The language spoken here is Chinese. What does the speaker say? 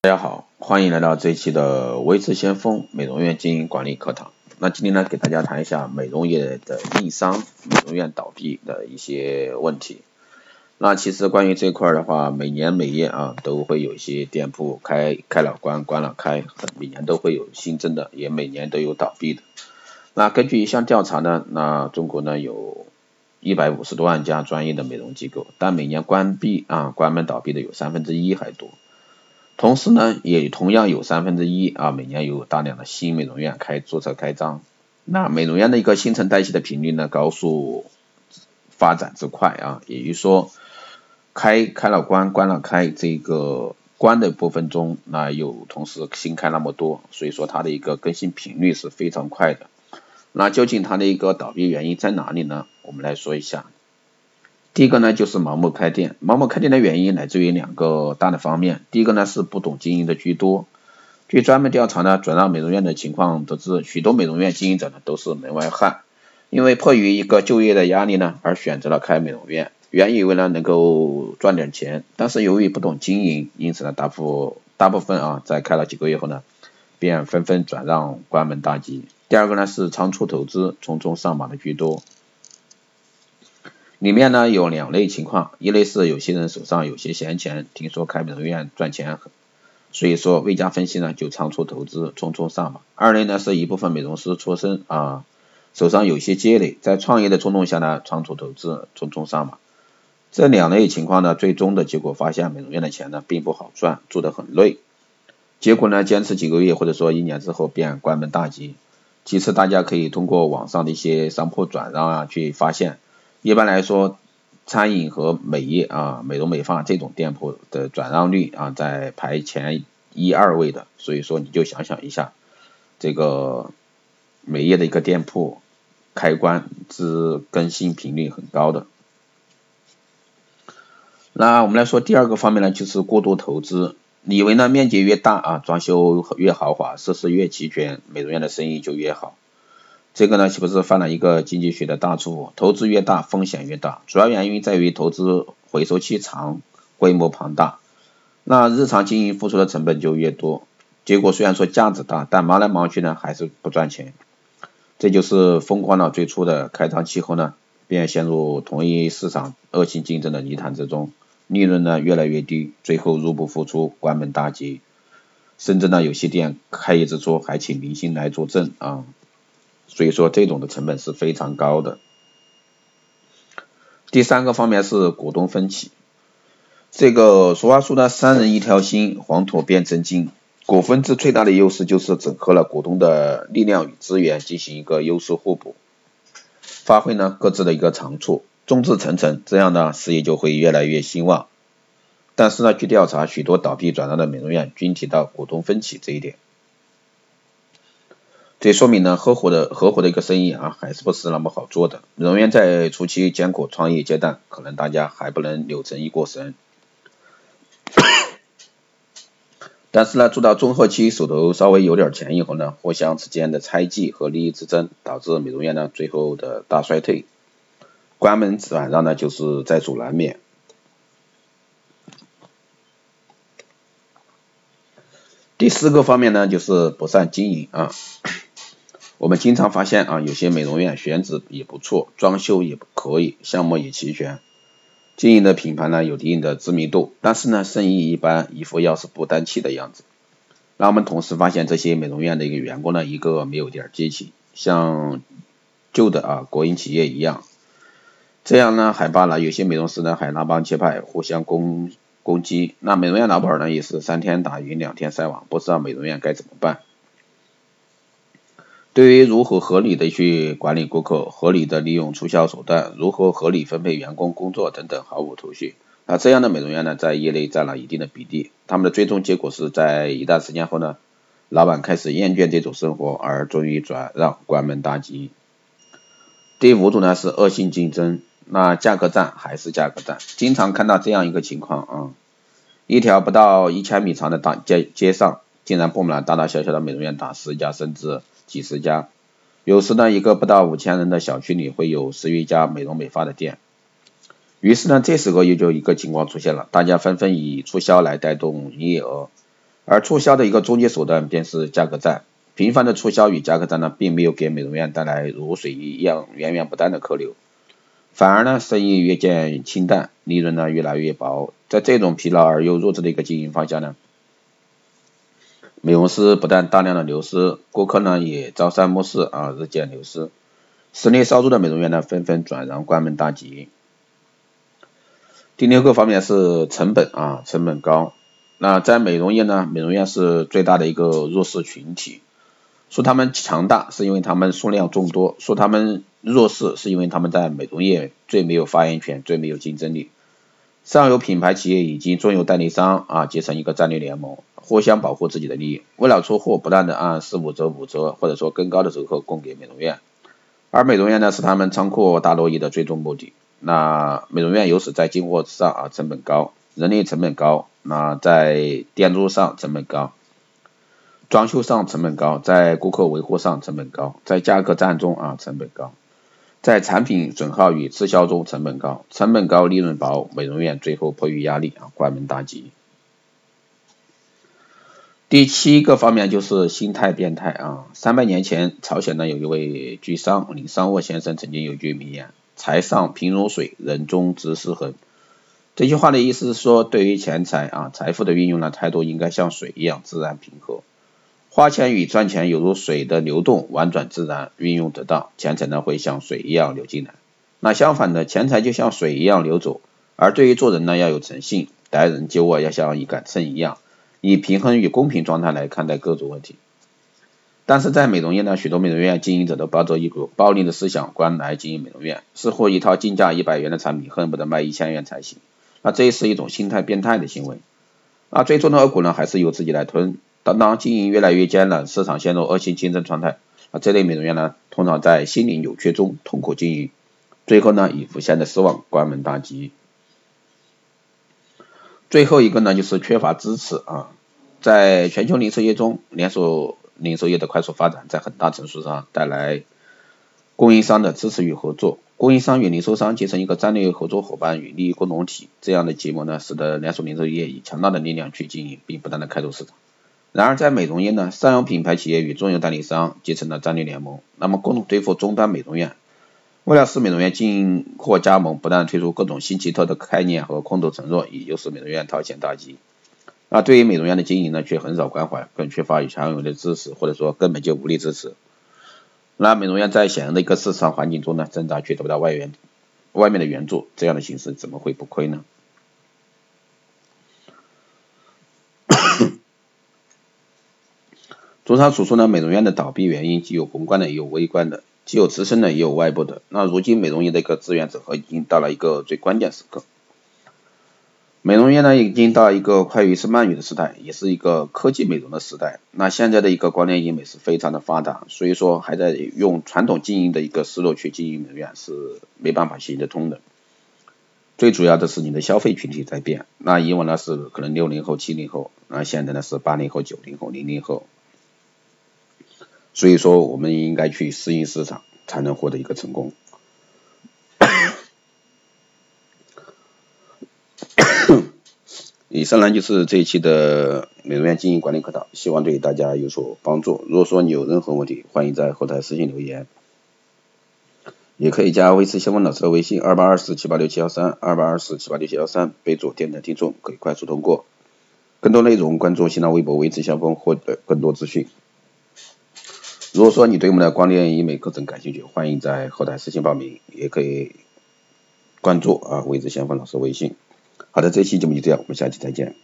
大家好，欢迎来到这一期的微智先锋美容院经营管理课堂。那今天呢，给大家谈一下美容业的硬伤，美容院倒闭的一些问题。那其实关于这块的话，每年每夜啊都会有一些店铺开开了关，关了开，每年都会有新增的，也每年都有倒闭的。那根据一项调查呢，那中国呢有一百五十多万家专业的美容机构，但每年关闭啊关门倒闭的有三分之一还多。同时呢，也同样有三分之一啊，每年有大量的新美容院开注册开张。那美容院的一个新陈代谢的频率呢，高速发展之快啊，也就是说，开开了关，关了开，这个关的部分中，那有同时新开那么多，所以说它的一个更新频率是非常快的。那究竟它的一个倒闭原因在哪里呢？我们来说一下。第一个呢，就是盲目开店。盲目开店的原因来自于两个大的方面。第一个呢是不懂经营的居多。据专门调查呢，转让美容院的情况得知，许多美容院经营者呢都是门外汉，因为迫于一个就业的压力呢，而选择了开美容院，原以为呢能够赚点钱，但是由于不懂经营，因此呢大部大部分啊在开了几个月后呢，便纷纷转让关门大吉。第二个呢是仓促投资、匆匆上马的居多。里面呢有两类情况，一类是有些人手上有些闲钱，听说开美容院赚钱，所以说未加分析呢就仓促投资，匆匆上马。二类呢是一部分美容师出身啊，手上有些积累，在创业的冲动下呢仓促投资，匆匆上马。这两类情况呢，最终的结果发现美容院的钱呢并不好赚，做得很累。结果呢坚持几个月或者说一年之后便关门大吉。其次大家可以通过网上的一些商铺转让啊去发现。一般来说，餐饮和美业啊，美容美发这种店铺的转让率啊，在排前一二位的。所以说，你就想想一下，这个美业的一个店铺开关之更新频率很高的。那我们来说第二个方面呢，就是过度投资。以为呢面积越大啊，装修越豪华，设施越齐全，美容院的生意就越好。这个呢，岂不是犯了一个经济学的大错误？投资越大，风险越大。主要原因在于投资回收期长，规模庞大，那日常经营付出的成本就越多。结果虽然说价值大，但忙来忙去呢，还是不赚钱。这就是风光了最初的开张期后呢，便陷入同一市场恶性竞争的泥潭之中，利润呢越来越低，最后入不敷出，关门大吉。甚至呢，有些店开业之初还请明星来助阵啊。所以说这种的成本是非常高的。第三个方面是股东分歧。这个俗话说呢，三人一条心，黄土变成金。股份制最大的优势就是整合了股东的力量与资源，进行一个优势互补，发挥呢各自的一个长处，众志成城，这样呢事业就会越来越兴旺。但是呢，据调查，许多倒闭转让的美容院均提到股东分歧这一点。这说明呢，合伙的合伙的一个生意啊，还是不是那么好做的。美容院在初期艰苦创业阶段，可能大家还不能扭成一锅神。但是呢，做到中后期，手头稍微有点钱以后呢，互相之间的猜忌和利益之争，导致美容院呢最后的大衰退，关门转让呢就是在所难免。第四个方面呢，就是不善经营啊。我们经常发现啊，有些美容院选址也不错，装修也可以，项目也齐全，经营的品牌呢有一定的知名度，但是呢生意一般，一副要是不担气的样子。那我们同时发现这些美容院的一个员工呢，一个没有点激情，像旧的啊国营企业一样。这样呢还罢了，有些美容师呢还拉帮结派，互相攻攻击。那美容院老板呢也是三天打鱼两天晒网，不知道美容院该怎么办。对于如何合理的去管理顾客，合理的利用促销手段，如何合理分配员工工作等等，毫无头绪。那这样的美容院呢，在业内占了一定的比例。他们的最终结果是在一段时间后呢，老板开始厌倦这种生活，而终于转让，关门大吉。第五种呢是恶性竞争，那价格战还是价格战，经常看到这样一个情况啊，一条不到一千米长的大街街上，竟然布满了大大小小的美容院，打十家甚至。几十家，有时呢，一个不到五千人的小区里会有十余家美容美发的店。于是呢，这时候又就一个情况出现了，大家纷纷以促销来带动营业额，而促销的一个终极手段便是价格战，频繁的促销与价格战呢，并没有给美容院带来如水一样源源不断的客流，反而呢，生意越见清淡，利润呢越来越薄。在这种疲劳而又弱智的一个经营方向呢，美容师不但大量的流失，顾客呢也朝三暮四啊，日渐流失。实力稍弱的美容院呢，纷纷转让关门大吉。第六个方面是成本啊，成本高。那在美容业呢，美容院是最大的一个弱势群体。说他们强大，是因为他们数量众多；说他们弱势，是因为他们在美容业最没有发言权，最没有竞争力。上游品牌企业以及中游代理商啊结成一个战略联盟，互相保护自己的利益。为了出货，不断的按四五折、五折或者说更高的折扣供给美容院，而美容院呢是他们仓库大落益的最终目的。那美容院由此在进货上啊成本高，人力成本高。那在店租上成本高，装修上成本高，在顾客维护上成本高，在价格战中啊成本高，在产品损耗与滞销中成本高，成本高利润薄，美容院最后迫于压力啊关门大吉。第七个方面就是心态变态啊，三百年前朝鲜呢有一位巨商李尚沃先生曾经有句名言：财上平如水，人中直失衡。这句话的意思是说，对于钱财啊，财富的运用呢，态度应该像水一样自然平和。花钱与赚钱犹如水的流动，婉转自然，运用得当，钱财呢会像水一样流进来。那相反的，钱财就像水一样流走。而对于做人呢，要有诚信，待人接物要像一杆秤一样，以平衡与公平状态来看待各种问题。但是在美容业呢，许多美容院经营者都抱着一股暴利的思想观来经营美容院，似乎一套进价一百元的产品，恨不得卖一千元才行。那这是一种心态变态的行为，那最终的恶果呢，还是由自己来吞。当当经营越来越艰难，市场陷入恶性竞争状态，那这类美容院呢，通常在心理扭曲中痛苦经营，最后呢，以无限的失望关门大吉。最后一个呢，就是缺乏支持啊，在全球零售业中，连锁零售业的快速发展，在很大程度上带来供应商的支持与合作。供应商与零售商结成一个战略合作伙伴与利益共同体，这样的结盟呢，使得连锁零售业以强大的力量去经营，并不断的开拓市场。然而在美容业呢，上游品牌企业与中游代理商结成了战略联盟，那么共同对付终端美容院。为了使美容院进货加盟，不断推出各种新奇特的概念和空头承诺，以诱使美容院掏钱大吉。那对于美容院的经营呢，却很少关怀，更缺乏与强有的支持，或者说根本就无力支持。那美容院在显然的一个市场环境中呢，挣扎却得不到外援、外面的援助，这样的形式怎么会不亏呢？综上所述呢，美容院的倒闭原因既有宏观的，也有微观的；既有自身的，也有外部的。那如今美容业的一个资源整合已经到了一个最关键时刻。美容院呢，已经到一个快鱼吃慢鱼的时代，也是一个科技美容的时代。那现在的一个光电医美是非常的发达，所以说还在用传统经营的一个思路去经营美容院是没办法行得通的。最主要的是你的消费群体在变，那以往呢是可能六零后、七零后，那现在呢是八零后、九零后、零零后。所以说我们应该去适应市场，才能获得一个成功。以上呢就是这一期的美容院经营管理课堂，希望对大家有所帮助。如果说你有任何问题，欢迎在后台私信留言，也可以加维持先锋老师的微信二八二四七八六七幺三二八二四七八六七幺三，备注电台听众，可以快速通过。更多内容关注新浪微博维持先锋获得更多资讯。如果说你对我们的光电医美课程感兴趣，欢迎在后台私信报名，也可以关注啊魏志先锋老师微信。好的，这期节目就这样，我们下期再见。